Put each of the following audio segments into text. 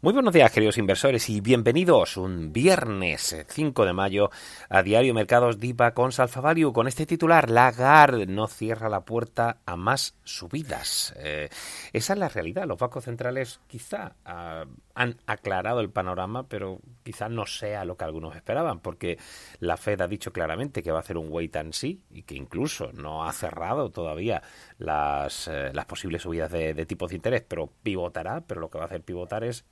Muy buenos días, queridos inversores, y bienvenidos un viernes 5 de mayo a Diario Mercados Dipa con Salfa Value, con este titular, Lagarde no cierra la puerta a más subidas. Eh, esa es la realidad. Los bancos centrales quizá ah, han aclarado el panorama, pero quizá no sea lo que algunos esperaban, porque la Fed ha dicho claramente que va a hacer un wait and see y que incluso no ha cerrado todavía las, eh, las posibles subidas de tipos de interés, pero pivotará, pero lo que va a hacer pivotar es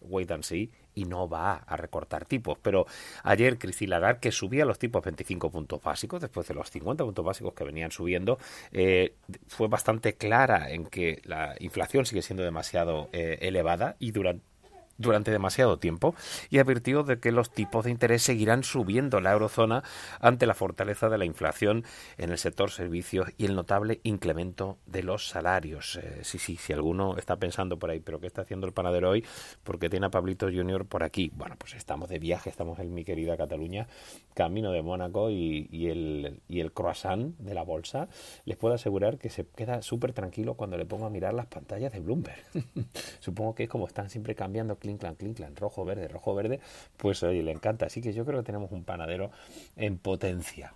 y no va a recortar tipos. Pero ayer Christine Lagarde, que subía los tipos 25 puntos básicos, después de los 50 puntos básicos que venían subiendo, eh, fue bastante clara en que la inflación sigue siendo demasiado eh, elevada y durante durante demasiado tiempo y advirtió de que los tipos de interés seguirán subiendo en la eurozona ante la fortaleza de la inflación en el sector servicios y el notable incremento de los salarios. Eh, sí, sí, si alguno está pensando por ahí, pero ¿qué está haciendo el panadero hoy? Porque tiene a Pablito Junior por aquí. Bueno, pues estamos de viaje, estamos en mi querida Cataluña, camino de Mónaco y, y el, y el croissant de la bolsa. Les puedo asegurar que se queda súper tranquilo cuando le pongo a mirar las pantallas de Bloomberg. Supongo que es como están siempre cambiando clinclan, clinclan, rojo, verde, rojo, verde, pues oye, le encanta. Así que yo creo que tenemos un panadero en potencia.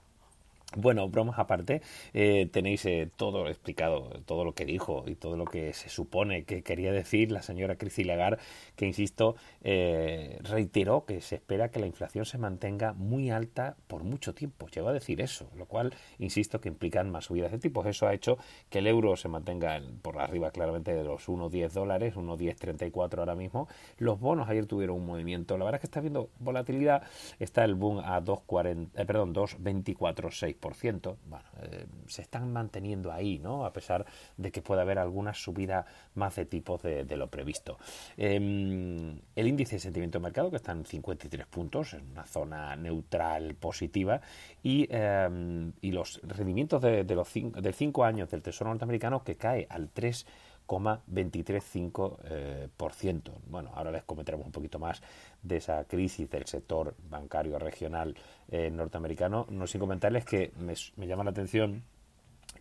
Bueno, bromas aparte, eh, tenéis eh, todo explicado, todo lo que dijo y todo lo que se supone que quería decir la señora Chrissy Lagarde, que insisto, eh, reiteró que se espera que la inflación se mantenga muy alta por mucho tiempo. Llegó a decir eso, lo cual, insisto, que implican más subidas de tipos. Eso ha hecho que el euro se mantenga por arriba claramente de los 1,10 dólares, 1,1034 ahora mismo. Los bonos ayer tuvieron un movimiento. La verdad es que está viendo volatilidad. Está el boom a 2,40, eh, perdón, 2,246 bueno, eh, se están manteniendo ahí, ¿no? A pesar de que puede haber alguna subida más de tipos de, de lo previsto. Eh, el índice de sentimiento de mercado, que está en 53 puntos, en una zona neutral positiva, y, eh, y los rendimientos de, de los cinco, del 5 años del Tesoro norteamericano que cae al 3 2,235%. Eh, por ciento. bueno, ahora les comentaremos un poquito más de esa crisis del sector bancario regional eh, norteamericano. No sin comentarles que me, llama la atención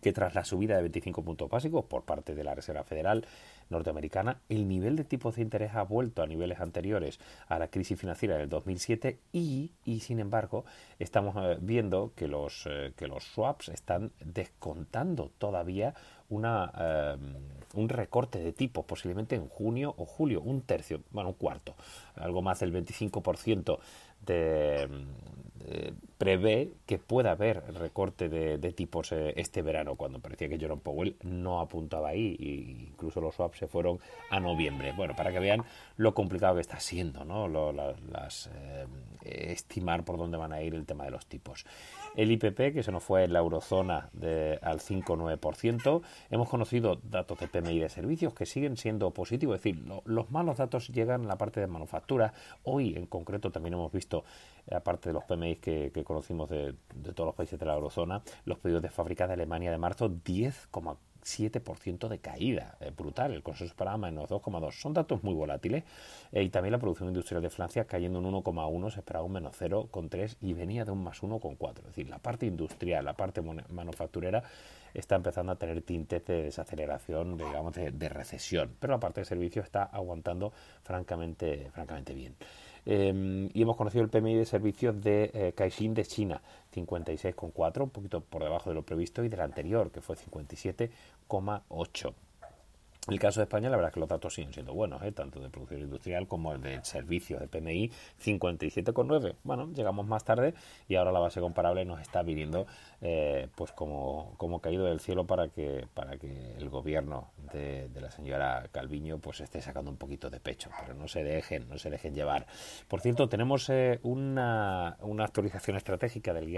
que tras la subida de 25 puntos básicos por parte de la Reserva Federal norteamericana, el nivel de tipos de interés ha vuelto a niveles anteriores a la crisis financiera del 2007 y, y sin embargo, estamos eh, viendo que los, eh, que los swaps están descontando todavía una, un recorte de tipos, posiblemente en junio o julio, un tercio, bueno, un cuarto, algo más del 25% de, eh, prevé que pueda haber recorte de, de tipos eh, este verano, cuando parecía que Jerome Powell no apuntaba ahí, e incluso los swaps se fueron a noviembre. Bueno, para que vean lo complicado que está siendo, ¿no? Lo, la, las, eh, estimar por dónde van a ir el tema de los tipos. El IPP, que se nos fue en la eurozona de, al 5,9%. Hemos conocido datos de PMI de servicios que siguen siendo positivos, es decir, lo, los malos datos llegan en la parte de manufactura. Hoy, en concreto, también hemos visto, aparte de los PMI que, conocimos de, de, todos los países de la eurozona, los pedidos de fábrica de Alemania de marzo 10,4%. 7% de caída, eh, brutal. El consenso para menos 2,2. Son datos muy volátiles. Eh, y también la producción industrial de Francia cayendo en 1,1, se esperaba un menos 0,3 y venía de un más 1,4. Es decir, la parte industrial, la parte manufacturera está empezando a tener tintes de desaceleración, digamos, de, de recesión. Pero la parte de servicios está aguantando francamente, francamente bien. Eh, y hemos conocido el PMI de servicios de eh, de China, 56,4, un poquito por debajo de lo previsto, y del anterior, que fue 57,8. En el caso de España, la verdad es que los datos siguen siendo buenos, ¿eh? tanto de producción industrial como el de servicios de PMI, 57,9. Bueno, llegamos más tarde y ahora la base comparable nos está viniendo eh, pues como, como caído del cielo para que, para que el gobierno de, la señora Calviño pues esté sacando un poquito de pecho, pero no se dejen, no se dejen llevar. Por cierto, tenemos eh, una, una, actualización estratégica del,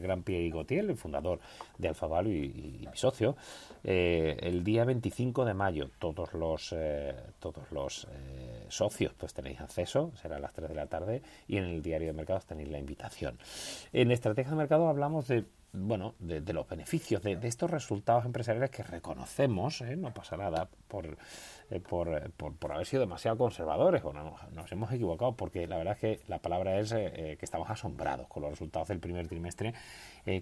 Gran Pierre Gautier, el fundador de Alfavalio y, y, mi socio, el día 25 de mayo todos los eh, todos los eh, socios pues tenéis acceso, será a las 3 de la tarde y en el diario de mercados tenéis la invitación. En estrategia de mercado hablamos de bueno, de, los beneficios, de, estos resultados empresariales que reconocemos, ¿eh? no pasa nada por, por, por, haber sido demasiado conservadores o no, nos hemos equivocado, porque la verdad es que la palabra es que estamos asombrados con los resultados del primer trimestre,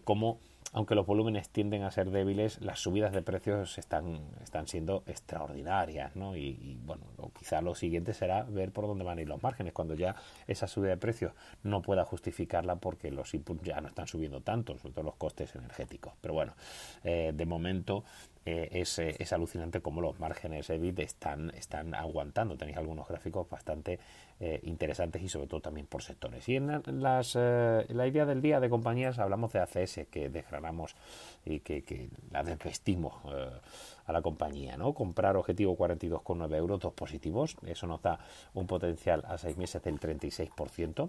como aunque los volúmenes tienden a ser débiles, las subidas de precios están, están siendo extraordinarias, ¿no? Y, bueno, quizá lo siguiente será ver por dónde van a ir los márgenes, cuando ya esa subida de precios no pueda justificarla porque los inputs ya no están subiendo tanto, sobre todo los costes energéticos. Pero bueno, eh, de momento eh, es, eh, es, alucinante cómo los márgenes EBIT están, están aguantando. Tenéis algunos gráficos bastante eh, interesantes y sobre todo también por sectores. Y en las, la idea del día de compañías hablamos de ACS, que desgranamos y que, que la desvestimos a la compañía. ¿no? Comprar objetivo 42,9 euros, dos positivos. Eso nos da un potencial a seis meses del 36%.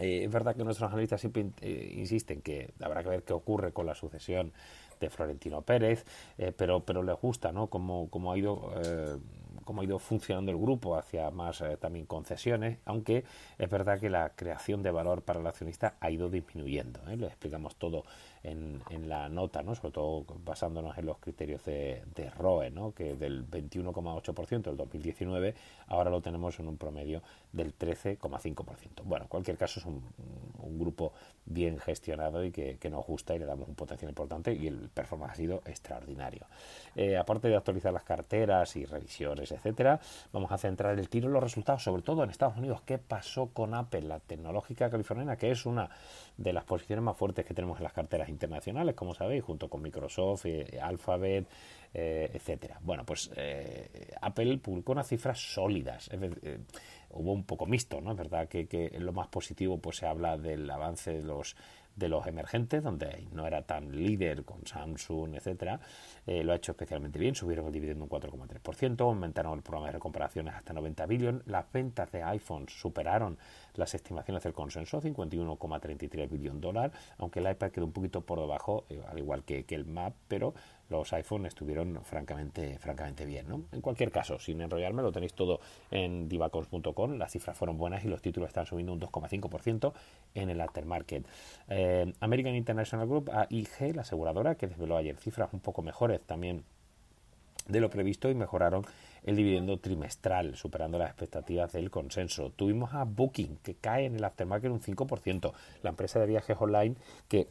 es verdad que nuestros analistas siempre insisten que habrá que ver qué ocurre con la sucesión de Florentino Pérez, eh, pero, pero les gusta ¿no? cómo, cómo ha ido eh, cómo ha ido funcionando el grupo hacia más eh, también concesiones, aunque es verdad que la creación de valor para el accionista ha ido disminuyendo. ¿eh? Explicamos todo en, en, la nota, ¿no? sobre todo basándonos en los criterios de, de ROE, ¿no? que del 21,8% del 2019 ahora lo tenemos en un promedio del 13,5%. Bueno, en cualquier caso es un, un grupo bien gestionado y que, nos gusta y le damos un potencial importante y el performance ha sido extraordinario. Eh, aparte de actualizar las carteras y revisiones, etcétera. Vamos a centrar el tiro en los resultados, sobre todo en Estados Unidos. ¿Qué pasó con Apple, la tecnológica californiana, que es una de las posiciones más fuertes que tenemos en las carteras internacionales, como sabéis, junto con Microsoft, eh, Alphabet, eh, etcétera? Bueno, pues eh, Apple publicó unas cifras sólidas. hubo un poco mixto, ¿no? Es verdad que, que en lo más positivo pues se habla del avance de los de los emergentes, donde no era tan líder con Samsung, etcétera, eh, lo ha hecho especialmente bien, subieron el dividendo un 4,3%, aumentaron el programa de recomparaciones hasta 90 billones, las ventas de iPhones superaron las estimaciones del consenso, 51,33 billón dólares, aunque el iPad quedó un poquito por debajo, eh, al igual que, que el Map, pero los iPhone estuvieron francamente, francamente bien. ¿no? En cualquier caso, sin enrollarme, lo tenéis todo en divacons.com. Las cifras fueron buenas y los títulos están subiendo un 2,5% en el aftermarket. Eh, American International Group, AIG, la aseguradora, que desveló ayer cifras un poco mejores también de lo previsto y mejoraron el dividendo trimestral, superando las expectativas del consenso. Tuvimos a Booking, que cae en el aftermarket un 5%, la empresa de viajes online que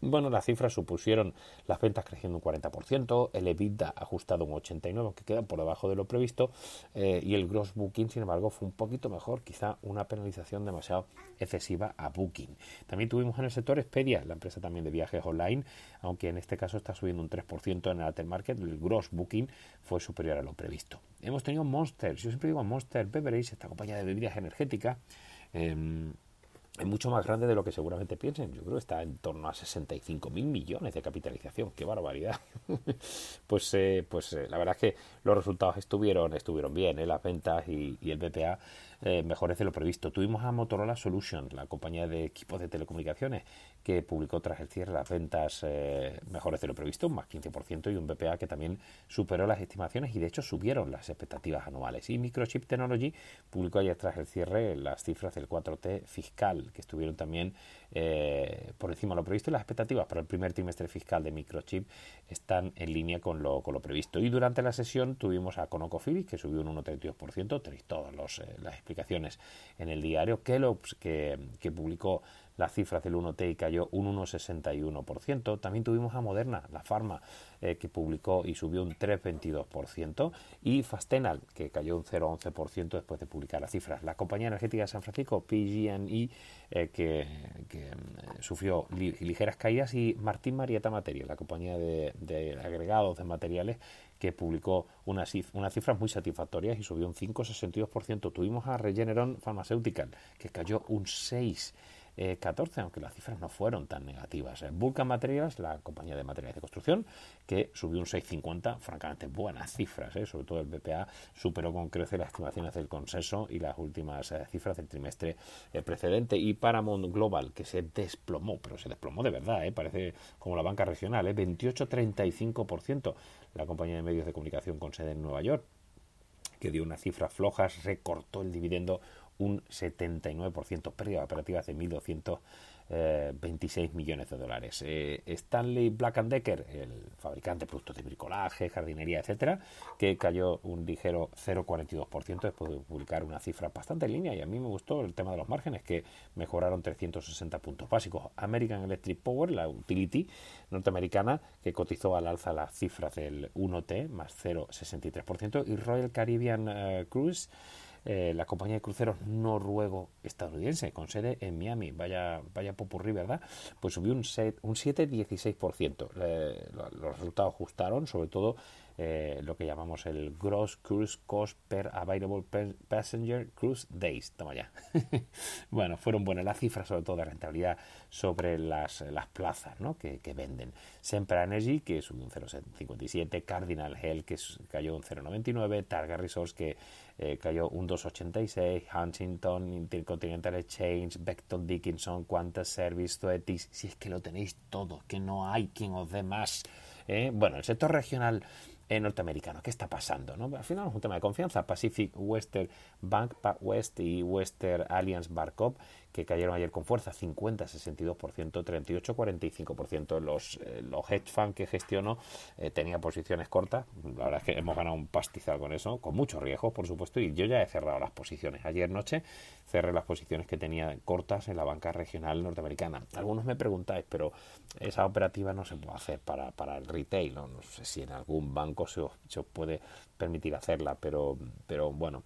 bueno, las cifras supusieron las ventas creciendo un 40%, el EBITDA ajustado un 89%, que queda por debajo de lo previsto, eh, y el gross booking, sin embargo, fue un poquito mejor, quizá una penalización demasiado excesiva a booking. También tuvimos en el sector Expedia, la empresa también de viajes online, aunque en este caso está subiendo un 3% en el aftermarket, el gross booking fue superior a lo previsto. Hemos tenido Monster, yo siempre digo Monster Beverage, esta compañía de bebidas energéticas, em, es mucho más grande de lo que seguramente piensen. Yo creo que está en torno a 65 mil millones de capitalización. ¡Qué barbaridad! pues eh, pues eh, la verdad es que los resultados estuvieron estuvieron bien, ¿eh? las ventas y, y el BPA eh, mejores de lo previsto. Tuvimos a Motorola Solutions, la compañía de equipos de telecomunicaciones, que publicó tras el cierre las ventas eh, mejores de lo previsto, un más 15%, y un BPA que también superó las estimaciones y de hecho subieron las expectativas anuales. Y Microchip Technology publicó ayer tras el cierre las cifras del 4T fiscal, que estuvieron también eh, por encima de lo previsto y las expectativas para el primer trimestre fiscal de Microchip están en línea con lo, con lo previsto. Y durante la sesión tuvimos a ConocoPhillips, que subió un 1,32%, tenéis todas los, las explicaciones en el diario. Kellogg's, que, que publicó las cifras del 1T y cayó un 1,61%. También tuvimos a Moderna, la farma, eh, que publicó y subió un 3,22%. Y Fastenal, que cayó un 0,11% después de publicar las cifras. La compañía energética de San Francisco, PG&E, eh, que, mm, sufrió ligeras caídas. Y Martín Marietta Material, la compañía de, agregados de materiales, que publicó unas, unas cifras muy satisfactorias y subió un 5,62%. Tuvimos a Regeneron Pharmaceutical, que cayó un 6%. 14, aunque las cifras no fueron tan negativas. Vulcan Materials, la compañía de materiales de construcción, que subió un 6,50, francamente buenas cifras, ¿eh? sobre todo el BPA superó con creces las estimaciones del consenso y las últimas eh, cifras del trimestre eh, precedente. Y Paramount Global, que se desplomó, pero se desplomó de verdad, parece como la banca regional, 28-35%, la compañía de medios de comunicación con sede en Nueva York que dio unas cifras flojas, recortó el dividendo un 79%, pérdida operativas de 1.226 eh, millones de dólares. Eh, Stanley Black Decker, el fabricante de productos de bricolaje, jardinería, etcétera, que cayó un ligero 0,42% después de publicar una cifra bastante línea y a mí me gustó el tema de los márgenes que mejoraron 360 puntos básicos. American Electric Power, la utility norteamericana, que cotizó al alza las cifras del 1T más 0,63% y Royal Caribbean eh, Cruise eh, la compañía de cruceros noruego-estadounidense con sede en Miami, vaya, vaya popurrí, ¿verdad? Pues subió un, un 7,16%. Eh, los resultados ajustaron, sobre todo eh, lo que llamamos el Gross Cruise Cost per Available Passenger Cruise Days. Toma ya. bueno, fueron buenas las cifras, sobre todo de rentabilidad sobre las, las plazas ¿no? que, venden. Sempra Energy, que subió un 0,57, Cardinal Health, que cayó un 0,99, Targa Resource, que eh, cayó un 2,86, Huntington, Intercontinental Exchange, Beckton Dickinson, Qantas Service, Zoetis, si es que lo tenéis todo, que no hay quien os dé más. ¿eh? Bueno, el sector regional norteamericano. ¿Qué está pasando? ¿no? Al final es un tema de confianza. Pacific Western Bank West y Western Alliance Barcop que cayeron ayer con fuerza, 50, 62%, 38, 45%. Los, eh, los hedge funds que gestiono eh, tenía posiciones cortas, la verdad es que hemos ganado un pastizal con eso, con muchos riesgos, por supuesto, y yo ya he cerrado las posiciones. Ayer noche cerré las posiciones que tenía cortas en la banca regional norteamericana. Algunos me preguntáis, pero esa operativa no se puede hacer para, para el retail, ¿no? no sé si en algún banco se os, se os puede permitir hacerla, pero, pero bueno,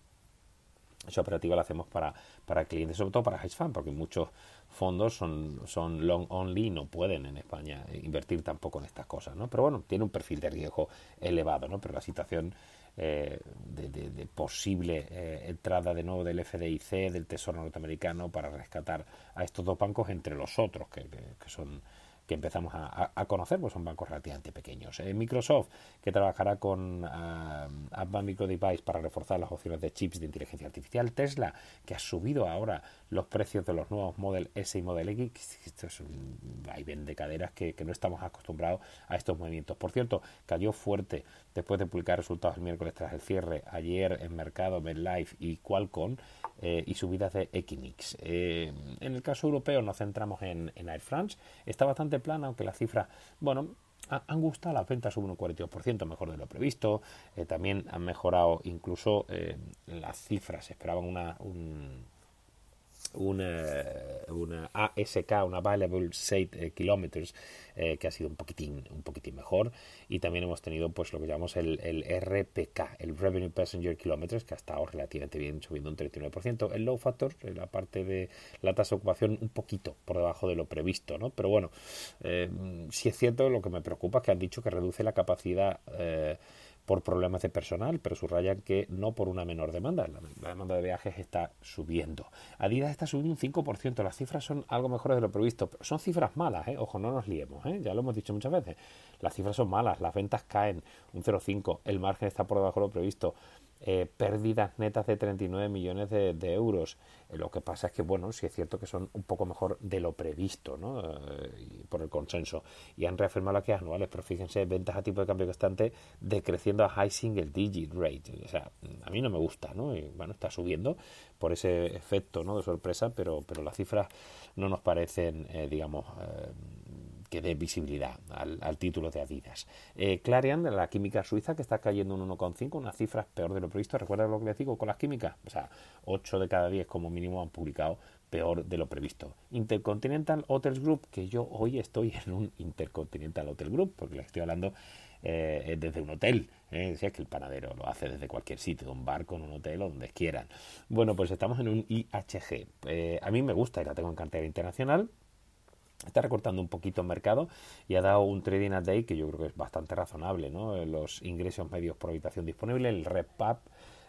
esa operativa la hacemos para, para clientes, sobre todo para hedge funds, porque muchos fondos son, son long only y no pueden en España invertir tampoco en estas cosas, ¿no? Pero bueno, tiene un perfil de riesgo elevado, ¿no? Pero la situación eh, de, posible eh, entrada de nuevo del FDIC, del Tesoro norteamericano, para rescatar a estos dos bancos entre los otros, que, que son que empezamos a, conocer, pues son bancos relativamente pequeños. Eh, Microsoft, que trabajará con uh, Advanced Micro Device para reforzar las opciones de chips de inteligencia artificial. Tesla, que ha subido ahora los precios de los nuevos Model S y Model X. Esto es un vaivén de caderas que, no estamos acostumbrados a estos movimientos. Por cierto, cayó fuerte después de publicar resultados el miércoles tras el cierre. Ayer en mercado MedLife y Qualcomm eh, y subidas de Equinix. Eh, en el caso europeo nos centramos en, Air France. Está bastante plana, aunque las cifras, bueno, han gustado las ventas suben un 42% mejor de lo previsto eh, también han mejorado incluso las cifras esperaban una un, una, una ASK, una Available Site eh, Kilometers, eh, que ha sido un poquitín, un poquitín mejor. Y también hemos tenido pues lo que llamamos el, el RPK, el Revenue Passenger Kilometers, que ha estado relativamente bien, subiendo un 39%. El low factor, la parte de la tasa de ocupación, un poquito por debajo de lo previsto, ¿no? Pero bueno, eh, si es cierto, lo que me preocupa es que han dicho que reduce la capacidad por problemas de personal, pero subrayan que no por una menor demanda. La, demanda de viajes está subiendo. Adidas está subiendo un 5%. Las cifras son algo mejores de lo previsto. Pero son cifras malas, ¿eh? ojo, no nos liemos. ¿eh? Ya lo hemos dicho muchas veces. Las cifras son malas. Las ventas caen un 0,5. El margen está por debajo de lo previsto. Eh, pérdidas netas de 39 millones de, euros. Eh, lo que pasa es que, bueno, sí es cierto que son un poco mejor de lo previsto, ¿no? Eh, por el consenso. Y han reafirmado las anuales, pero fíjense, ventas a tipo de cambio constante decreciendo a high single digit rate. O sea, a mí no me gusta, ¿no? Y, bueno, está subiendo por ese efecto, ¿no? De sorpresa, pero, pero las cifras no nos parecen, digamos, que dé visibilidad al, título de Adidas. Eh, Clarion, de la química suiza, que está cayendo un 1,5, unas cifras peor de lo previsto. ¿Recuerda lo que les digo con las químicas? O sea, 8 de cada 10 como mínimo han publicado peor de lo previsto. Intercontinental Hotels Group, que yo hoy estoy en un Intercontinental Hotel Group, porque les estoy hablando eh, desde un hotel. ¿eh? Si es que el panadero lo hace desde cualquier sitio, un barco, en un hotel o donde quieran. Bueno, pues estamos en un IHG. Eh, a mí me gusta y la tengo en cartera internacional está recortando un poquito el mercado y ha dado un trading a day que yo creo que es bastante razonable, ¿no? Los ingresos medios por habitación disponible, el REPAP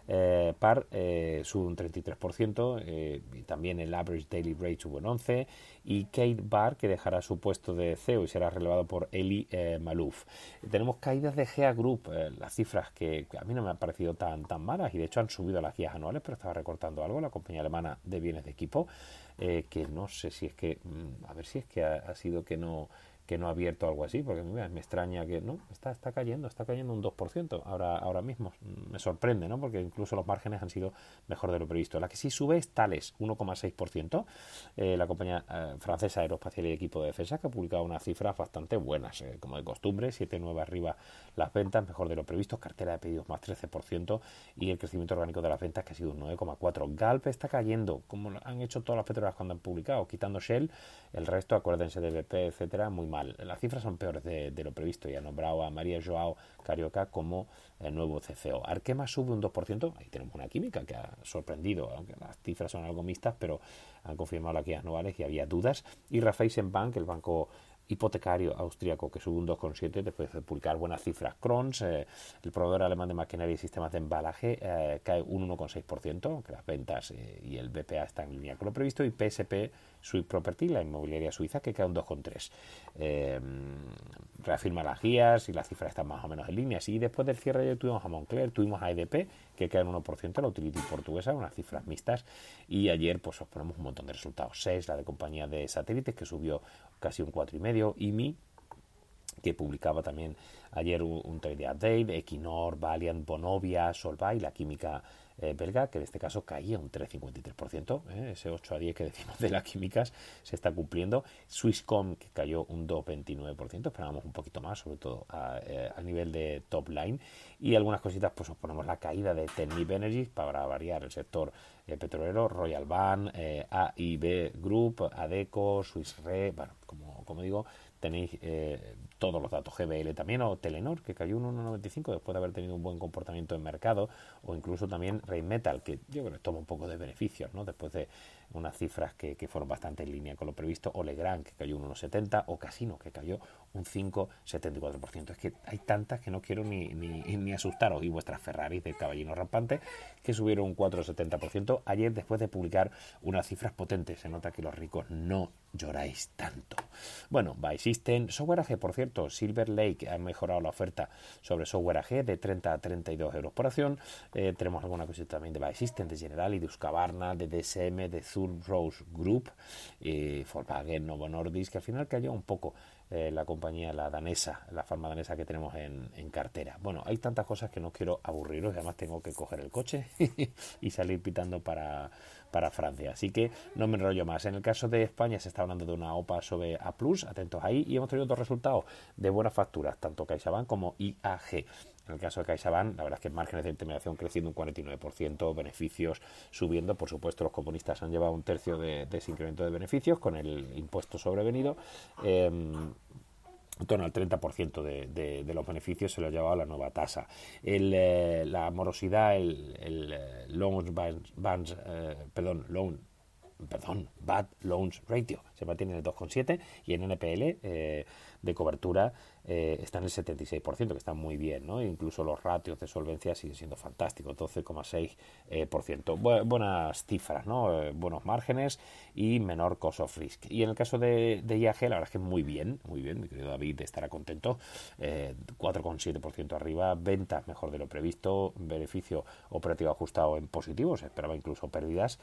eh, par eh, sube un 33%, eh, y también el average daily rate sube un 11%, y Kate Barr, que dejará su puesto de CEO y será relevado por Eli eh, Malouf. Tenemos caídas de GEA Group, las cifras que a mí no me han parecido tan, tan malas, y de hecho han subido las guías anuales, pero estaba recortando algo, la compañía alemana de bienes de equipo, que no sé si es que, mm, a ver si es que ha sido que no que no ha abierto algo así, porque me extraña que no, está, está cayendo, está cayendo un 2% ahora, ahora mismo. Me sorprende, ¿no? Porque incluso los márgenes han sido mejor de lo previsto. La que sí sube es Thales, 1,6%. Eh, la compañía eh, francesa Aeroespacial y Equipo de Defensa, que ha publicado unas cifras bastante buenas, eh, como de costumbre, 7,9 arriba las ventas, mejor de lo previsto, cartera de pedidos más 13% y el crecimiento orgánico de las ventas que ha sido un 9,4%. Galp está cayendo, como han hecho todas las petroleras cuando han publicado, quitando Shell, el resto, acuérdense de BP, etcétera, muy las cifras son peores de, lo previsto y ha nombrado a María Joao Carioca como el nuevo CCO. Arkema sube un 2%, ahí tenemos una química que ha sorprendido, aunque las cifras son algo mixtas, pero han confirmado las guías anuales y había dudas. Y Raiffeisen Bank, el banco hipotecario austríaco que sube un 2,7 después de publicar buenas cifras. Kronos, eh, el proveedor alemán de maquinaria y sistemas de embalaje, eh, cae un 1,6%, que las ventas eh, y el BPA están en línea con lo previsto, y PSP Swiss Property, la inmobiliaria suiza, que cae un 2,3. reafirma las guías y las cifras están más o menos en línea. Y después del cierre tuvimos a Moncler, tuvimos a EDP, que cae un 1%, la utility portuguesa, unas cifras mixtas. Y ayer pues os ponemos un montón de resultados. 6, la de compañía de satélites, que subió casi un 4,5, IMI, que publicaba también ayer un, un trade update, Equinor, Valiant, Bonovia, Solvay, la química eh, belga, que en este caso caía un 3,53%, ¿eh? ese 8 a 10 que decimos de las químicas se está cumpliendo. Swisscom, que cayó un 2,29%, esperábamos un poquito más, sobre todo a, eh, nivel de top line. Y algunas cositas, pues os ponemos la caída de Tenmip Energy para variar el sector petrolero, Royal Ban, AIB Group, Adeco, Swiss Re, bueno, como, como digo, tenéis eh, todos los datos GBL también, o Telenor, que cayó un 1,95 después de haber tenido un buen comportamiento en mercado, o incluso también Metal que yo creo que toma un poco de beneficios, ¿no? Después de unas cifras que, fueron bastante en línea con lo previsto, o Legrand, que cayó un 1,70, o Casino, que cayó un 5,74%. Es que hay tantas que no quiero ni, ni, asustaros, y vuestras Ferraris del caballino rampante, que subieron un 4,70% ayer después de publicar unas cifras potentes. Se nota que los ricos no lloráis tanto. Bueno, by System, Software AG, por cierto, Silver Lake ha mejorado la oferta sobre Software AG de 30 a 32 euros por acción. Eh, tenemos alguna cosita también de by de General y de Husqvarna, de DSM, de Zur Rose Group, eh, Volkswagen, Novo Nordisk, que al final cayó un poco eh, la compañía, la danesa, la farma danesa que tenemos en, cartera. Bueno, hay tantas cosas que no quiero aburriros, además tengo que coger el coche y salir pitando para, para Francia. Así que no me enrollo más. En el caso de España se está hablando de una OPA sobre A, atentos ahí, y hemos tenido dos resultados de buenas facturas, tanto CaixaBank como IAG. En el caso de CaixaBank, la verdad es que márgenes de intermediación creciendo un 49%, beneficios subiendo. Por supuesto, los comunistas han llevado un tercio de, ese incremento de beneficios con el impuesto sobrevenido. Em, en torno al 30% de, los beneficios se lo ha llevado la nueva tasa. Eh, la morosidad, el, eh, loans, bands, eh, perdón, loan perdón, Bad Loans Ratio, se mantiene en el 2,7 y en NPL eh, de cobertura eh, está en el 76%, que está muy bien, incluso los ratios de solvencia siguen siendo fantásticos, 12,6%. Eh, buenas cifras, ¿no? Eh, buenos márgenes y menor cost of risk. Y en el caso de, IAG, la verdad es que muy bien, muy bien, mi querido David estará contento, 4,7% arriba, ventas mejor de lo previsto, beneficio operativo ajustado en positivo, se esperaba incluso pérdidas,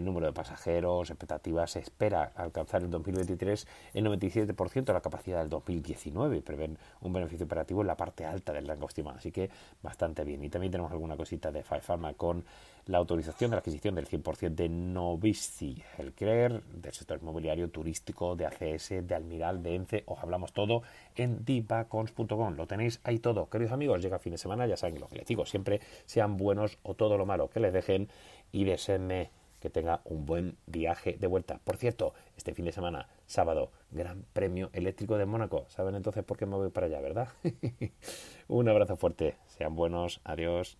número de pasajeros, expectativas, se espera alcanzar en 2023 el 97% de la capacidad del 2019, prevén un beneficio operativo en la parte alta del rango estimado, así que bastante bien. Y también tenemos alguna cosita de Pharma con la autorización de la adquisición del 100% de Novici, el CRER, del sector inmobiliario, turístico, de ACS, de Almiral, de ENCE, os hablamos todo en divacons.com, lo tenéis ahí todo. Queridos amigos, llega fin de semana, ya saben lo que les digo, siempre sean buenos o todo lo malo que les dejen y deseenme que tenga un buen viaje de vuelta. Por cierto, este fin de semana, sábado, Gran Premio Eléctrico de Mónaco. ¿Saben entonces por qué me voy para allá, verdad? un abrazo fuerte. Sean buenos. Adiós.